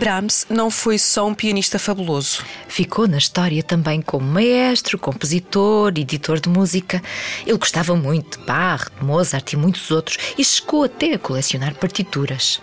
Brahms não foi só um pianista fabuloso. Ficou na história também como maestro, compositor, editor de música. Ele gostava muito de Bach, de Mozart e muitos outros e chegou até a colecionar partituras.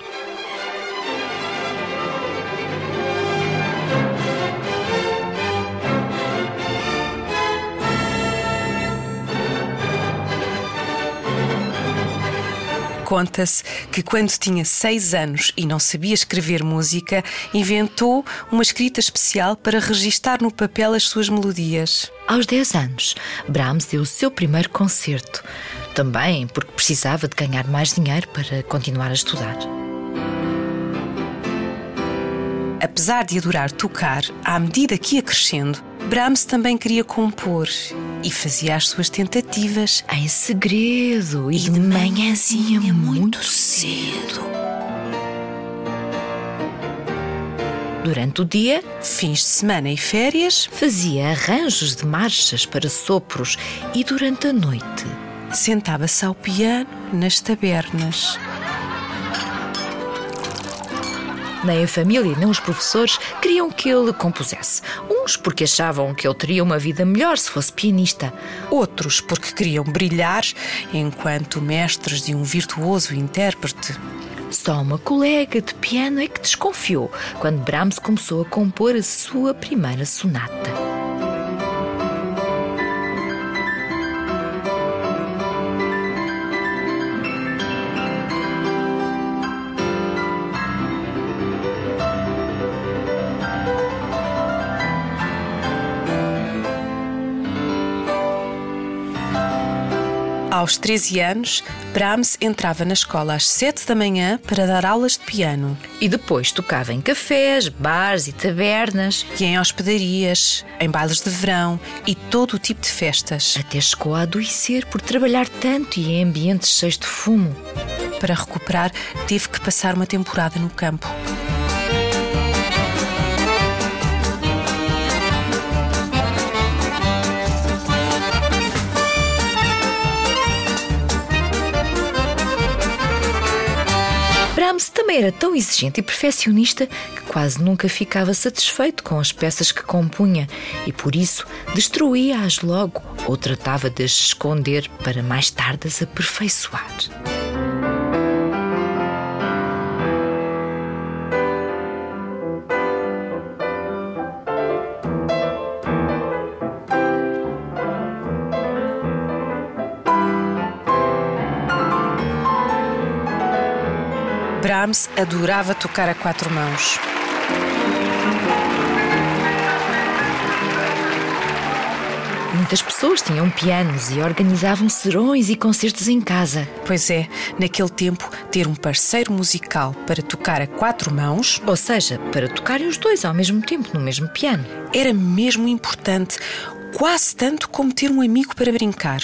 Conta-se que quando tinha seis anos e não sabia escrever música, inventou uma escrita especial para registar no papel as suas melodias. Aos 10 anos, Brahms deu o seu primeiro concerto, também porque precisava de ganhar mais dinheiro para continuar a estudar. Apesar de adorar tocar, à medida que ia crescendo, Brahms também queria compor e fazia as suas tentativas em segredo e, e de manhãzinha muito cedo. Durante o dia, fins de semana e férias, fazia arranjos de marchas para sopros e durante a noite sentava-se ao piano nas tabernas. Nem a família nem os professores queriam que ele compusesse. Uns porque achavam que ele teria uma vida melhor se fosse pianista. Outros porque queriam brilhar enquanto mestres de um virtuoso intérprete. Só uma colega de piano é que desconfiou quando Brahms começou a compor a sua primeira sonata. Aos 13 anos, Brahms entrava na escola às 7 da manhã para dar aulas de piano. E depois tocava em cafés, bares e tabernas. E em hospedarias, em bailes de verão e todo o tipo de festas. Até chegou a adoecer por trabalhar tanto e em ambientes cheios de fumo. Para recuperar, teve que passar uma temporada no campo. Também era tão exigente e perfeccionista que quase nunca ficava satisfeito com as peças que compunha e por isso destruía-as logo ou tratava de as esconder para mais tarde as aperfeiçoar. Brahms adorava tocar a quatro mãos. Muitas pessoas tinham pianos e organizavam serões e concertos em casa. Pois é, naquele tempo, ter um parceiro musical para tocar a quatro mãos, ou seja, para tocarem os dois ao mesmo tempo no mesmo piano, era mesmo importante, quase tanto como ter um amigo para brincar.